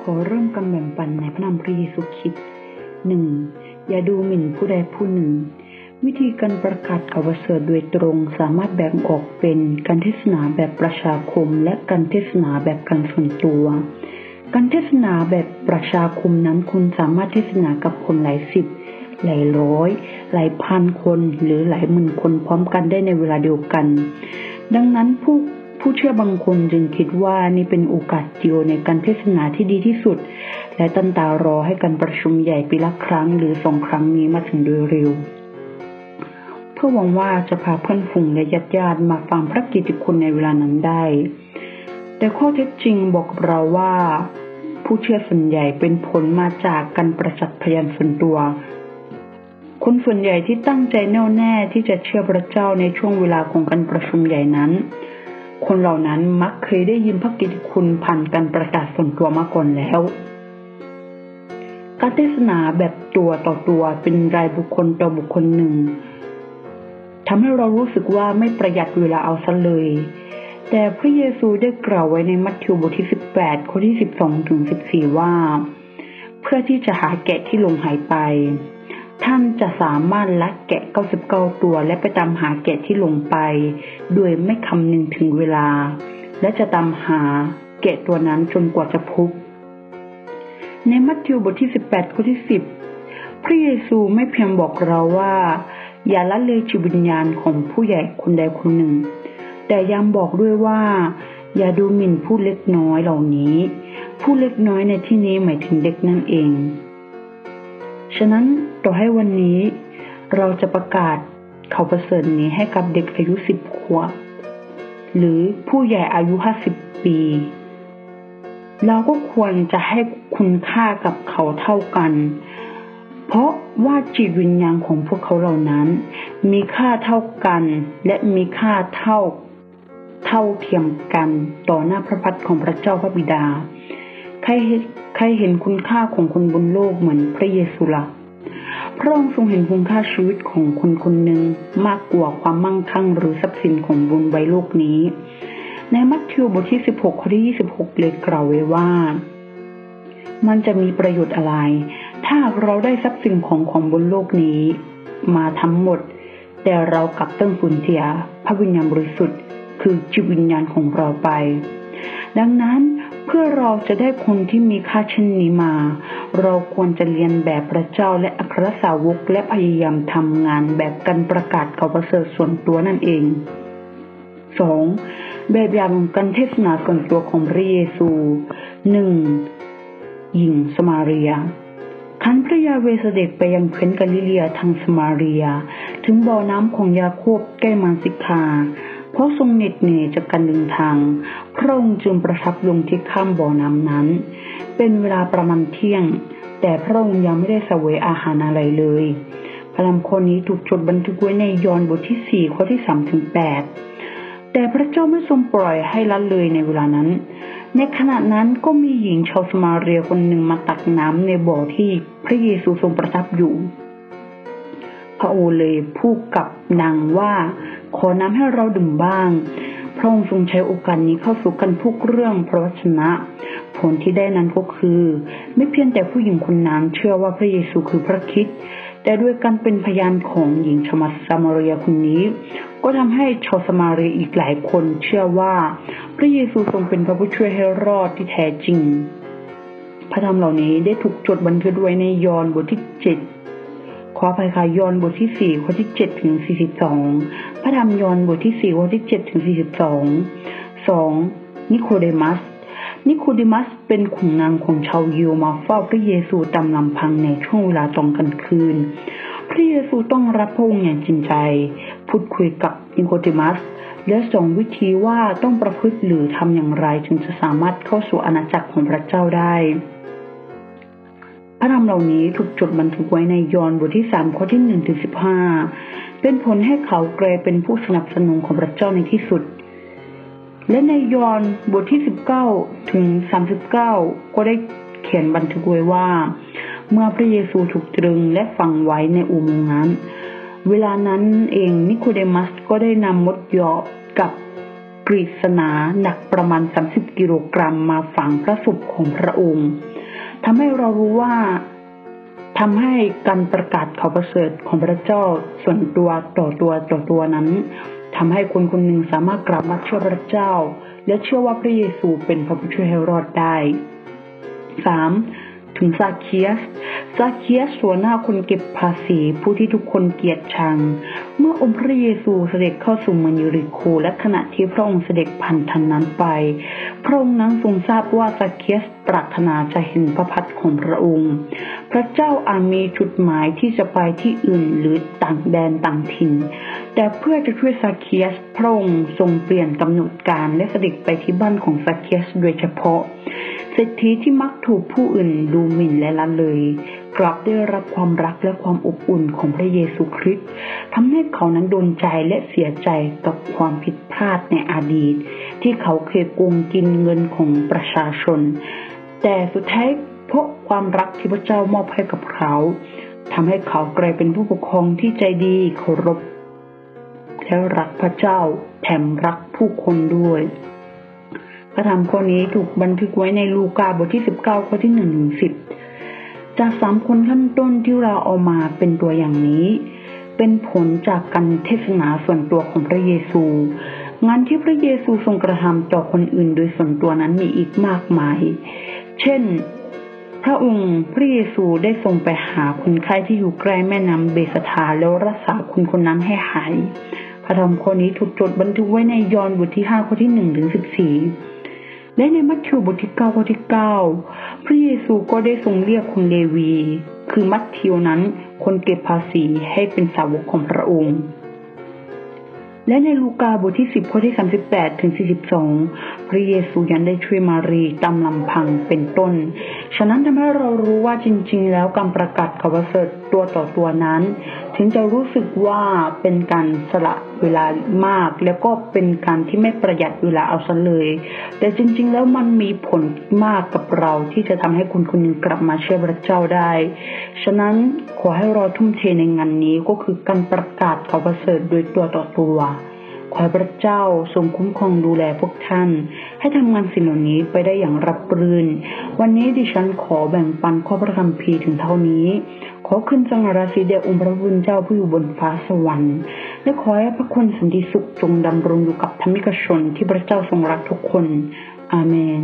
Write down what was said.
ขอเริ่มกันแบ่งปันในพระนามพระเยซูคริสต์หนึ่งอย่าดูหมิ่นผู้ใดผู้หนึ่ง วิธีการประกาศข่าวประเสริฐโดยตรงสามารถแบ่งออกเป็นการเทศนาแบบประชาคม และการเทศนาแบบการส่วนตัว การเทศนาแบบประชาคมนั้นคุณสามารถเทศนากับคนหลายสิบหลายร้อย หลายพันคนหรือหลายหมื่นคนพร้อมกันได้ในเวลาเดียวกัน ดังนั้นผู้ ผู้เชื่อบางคนจึงคิดว่านี่เป็นโอกาสเดียวในการเทศนาที่ดีที่สุด และตั้งตารอให้การประชุมใหญ่ปีละครั้งหรือสองครั้งนี้มาถึงโดยเร็ว เพื่อหวังว่าจะพาเพื่อนฝูงและญาติญาติๆมาฟังพระกิตติคุณในเวลานั้นได้ แต่ข้อเท็จจริงบอกเราว่า ผู้เชื่อส่วนใหญ่เป็นผลมาจากการประจักษ์พยานส่วนตัวคนส่วนใหญ่ที่ตั้งใจแน่วแน่ที่จะเชื่อพระเจ้าในช่วงเวลาของการประชุมใหญ่นั้น คนเหล่านั้นมักเคยได้ยินพระกิตติคุณผ่านการประกาศส่วนตัวมาก่อนแล้ว การเทศนาแบบตัวต่อตัวเป็นรายบุคคลต่อบุคคลหนึ่งทำให้เรารู้สึกว่าไม่ประหยัดเวลาเอาซะเลย แต่พระเยซูได้กล่าวไว้ในมัทธิวบทที่ 18 ข้อที่ 12 ถึง 14 ว่า เพื่อที่จะหาแกะที่หลงหายไป ท่านจะสามารถลักแกะ 99 ตัว และไปตามหาแกะที่หลงไป โดยไม่คำนึงถึงเวลา และจะตามหาแกะตัวนั้นจนกว่าจะพบ ในมัทธิวบทที่ 18 ข้อที่ 10 พระเยซูไม่เพียงบอกเราว่า อย่าละเลยจิตวิญญาณของผู้ใหญ่คนใดคนหนึ่ง แต่ยังบอกด้วยว่า อย่าดูหมิ่นผู้เล็กน้อยเหล่านี้ ผู้เล็กน้อยในที่นี้หมายถึงเด็กนั่นเอง ฉะนั้นต่อให้วันนี้เราจะประกาศเขาประเสริฐนี้ให้กับเด็กอายุสิบขวบหรือผู้ใหญ่อายุห้าสิบปี เราก็ควรจะให้คุณค่ากับเขาเท่ากัน เพราะว่าจิตวิญญาณของพวกเขาเหล่านั้น มีค่าเท่ากันและมีค่าเท่า เท่าเทียมกันต่อหน้าพระพักของพระเจ้าพระบิดา ใคร ครเห็นคุณค่าของคนบนโลกเหมือนพระเยซูละพระองค์ทรงเห็นคุณค่าชีวิตของคนคนหนึ่งมากกว่าความมั่งคั่งหรือทรัพย์สินของบนใบโลกนี้ ในมัทธิวบทที่ 16ข้อที่26 เลยกล่าวไว้ว่า มันจะมีประโยชน์อะไร ถ้าเราได้ทรัพย์สินของของบนโลกนี้ มาทั้งหมด แต่เรากลับต้องสูญเสียพระวิญญาณบริสุทธิ์ คือจิตวิญญาณของเราไป ดังนั้น พื่อเราจะได้คนที่มีค่าเช่นนี้มา เราควรจะเรียนแบบพระเจ้าและอัครสาวกและพยายามทำงานแบบการประกาศข่าวประเสริฐส่วนตัวนั่นเอง 2. แบบอย่างของการเทศนาส่วนตัวของพระเยซู 1. หญิงสมาเรียขันพระยาเวสเด็จไปยังเพ้นกาลิเลียทางสมาเรีย ถึงบ่อน้ำของยาโคบใกล้มานสิกา ราะทรงเหน็ดเหนื่อยจากการเดินทาง พระองค์จึงประทับลงที่ข้ามบ่อน้ำนั้น เป็นเวลาประมาณเที่ยง แต่พระองค์ยังไม่ได้เสวยอาหารอะไรเลย พระลำข้อนี้ถูกจดบันทึกไว้ในยอห์นบทที่สี่ข้อที่สามถึงแปดแต่พระเจ้าไม่ทรงปล่อยให้ละเลยในเวลานั้น ในขณะนั้นก็มีหญิงชาวสมาเรียคนหนึ่งมาตักน้ำในบ่อที่พระเยซูทรงประทับอยู่พระโอเลยพูดกับนางว่า ขอน้ำให้เราดื่มบ้าง พระองค์ทรงใช้โอกาสนี้เข้าสู่กันทุกเรื่องพระวจนะ ผลที่ได้นั้นก็คือ ไม่เพียงแต่ผู้หญิงคนนั้นเชื่อว่าพระเยซูคือพระคริสต์แต่ด้วยการเป็นพยานของหญิงชาวสมาเรียคนนี้ ก็ทำให้ชาวสมาเรียอีกหลายคนเชื่อว่า พระเยซูทรงเป็นพระผู้ช่วยให้รอดที่แท้จริง พระธรรมเหล่านี้ได้ถูกจดบันทึกไว้ในยอห์นบทที่เจ็ด ขออภัยค่ะยอห์นบทที่สี่ข้อที่เจ็ดถึงสี่สิบสองพระธรรมยอห์นบทที่สี่ข้อที่เจ็ดถึงสี่สิบสองสองนิโคเดมัส นิโคเดมัสเป็นขุนนางของชาวยิวมาเฝ้าพระเยซูตามลำพังในช่วงเวลาตอนกลางคืน พระเยซูต้องรับพระองค์อย่างจริงใจ พูดคุยกับนิโคเดมัสและส่งวิธีว่าต้องประพฤติหรือทำอย่างไรจึงจะสามารถเข้าสู่อาณาจักรของพระเจ้าได้ พระธรรมเหล่านี้ถูกจดบันทึกไว้ในยอห์นบทที่สามข้อที่หนึ่งถึงสิบห้าเป็นผลให้เขากลายเป็นผู้สนับสนุนของพระเจ้าในที่สุด และในยอห์นบทที่สิบเก้าถึงสามสิบเก้าก็ได้เขียนบันทึกไว้ว่า เมื่อพระเยซูถูกตรึงและฝังไว้ในอุโมงค์นั้น เวลานั้นเองนิโคเดมัสก็ได้นำมดยอกับกฤษณาหนักประมาณ30กิโลกรัมมาฝังพระศพของพระองค์ ทำให้เรารู้ว่าทำให้การประกาศข่าวประเสริฐของพระเจ้าส่วนตัวต่อตัวต่อตัวนั้นทำให้คนคนหนึ่งสามารถกลับมาเชื่อพระเจ้า และเชื่อว่าพระเยซูเป็นพระผู้ช่วยให้รอดได้สามถึงซาเคียสซาเคียสหัวหน้าคนเก็บภาษีผู้ที่ทุกคนเกลียดชัง เมื่อองค์พระเยซูเสด็จเข้าสู่เมืองเยริโค และขณะที่พระองค์เสด็จผ่านทางนั้นไป พระองค์นั้นทรงทราบว่าซาเคียสปรารถนาจะเห็นพระพักตร์ของพระองค์ พระเจ้าอาจมีจุดหมายที่จะไปที่อื่นหรือต่างแดนต่างถิ่น แต่เพื่อจะช่วยซาเคียสพระองค์ทรงเปลี่ยนกำหนดการและเสด็จไปที่บ้านของซาเคียสโดยเฉพาะเศรษฐีที่มักถูกผู้อื่นดูหมิ่นและละเลย กลับได้รับความรักและความอบอุ่นของพระเยซูคริสต์ทำให้เขานั้นโดนใจและเสียใจกับความผิดพลาดในอดีต ที่เขาเคยโกงกินเงินของประชาชน แต่สุดท้ายเพราะความรักที่พระเจ้ามอบให้กับเขาทำให้เขากลายเป็นผู้ปกครองที่ใจดีเคารพและรักพระเจ้าแถมรักผู้คนด้วยพระธรรมข้อนี้ถูกบันทึกไว้ในลูกาบทที่ 19 ข้อที่1ถึง10 จากสามคนขั้นต้นที่เราเอามาเป็นตัวอย่างนี้ เป็นผลจากการเทศนาส่วนตัวของพระเยซู งานที่พระเยซูทรงกระทำต่อคนอื่นโดยส่วนตัวนั้นมีอีกมากมาย เช่น พระองค์พระเยซูได้ทรงไปหาคนไข้ที่อยู่ใกล้แม่น้ำเบสทาแล้วรักษาคนคนนั้นให้หายพระธรรมข้อนี้ถูกจดบันทึกไว้ในยอห์นบทที่5ข้อที่1ถึง14 และในมัทธิวบทที่9ข้อที่ 9 พระเยซูก็ได้ทรงเรียกคนเลวี คือมัทธิวนั้นคนเก็บภาษีให้เป็นสาวกของพระองค์และในลูกาบทที่ 10 ข้อที่ 38 ถึง 42 พระเยซูยังได้ช่วยมารีตามลำพังเป็นต้น ฉะนั้นทำให้เรารู้ว่าจริง ๆ แล้วการประกาศข่าวประเสริฐตัวต่อตัวนั้น ถึงจะรู้สึกว่าเป็นการสละเวลามาก แล้วก็เป็นการที่ไม่ประหยัดเวลาเอาซะเลย แต่จริง ๆ แล้วมันมีผลมากกับเราที่จะทำให้คุณคนหนึ่งกลับมาเชื่อพระเจ้าได้ ฉะนั้นขอให้เราทุ่มเทในงานนี้ก็คือการประกาศข่าวประเสริฐโดยตัวต่อตัว ขอพระเจ้าทรงคุ้มครองดูแลพวกท่าน ให้ทำงานสิ่งเหล่านี้ไปได้อย่างรับรื่น วันนี้ดิฉันขอแบ่งปันข้อพระคัมภีร์ถึงเท่านี้ ขอขึ้นสังราศีเดชองค์พระบุญเป็นเจ้าผู้อยู่บนฟ้าสวรรค์และขอให้พระคุณสันติสุขจงดำรงอยู่กับธรรมิกชนที่พระเจ้าทรงรักทุกคน อาเมน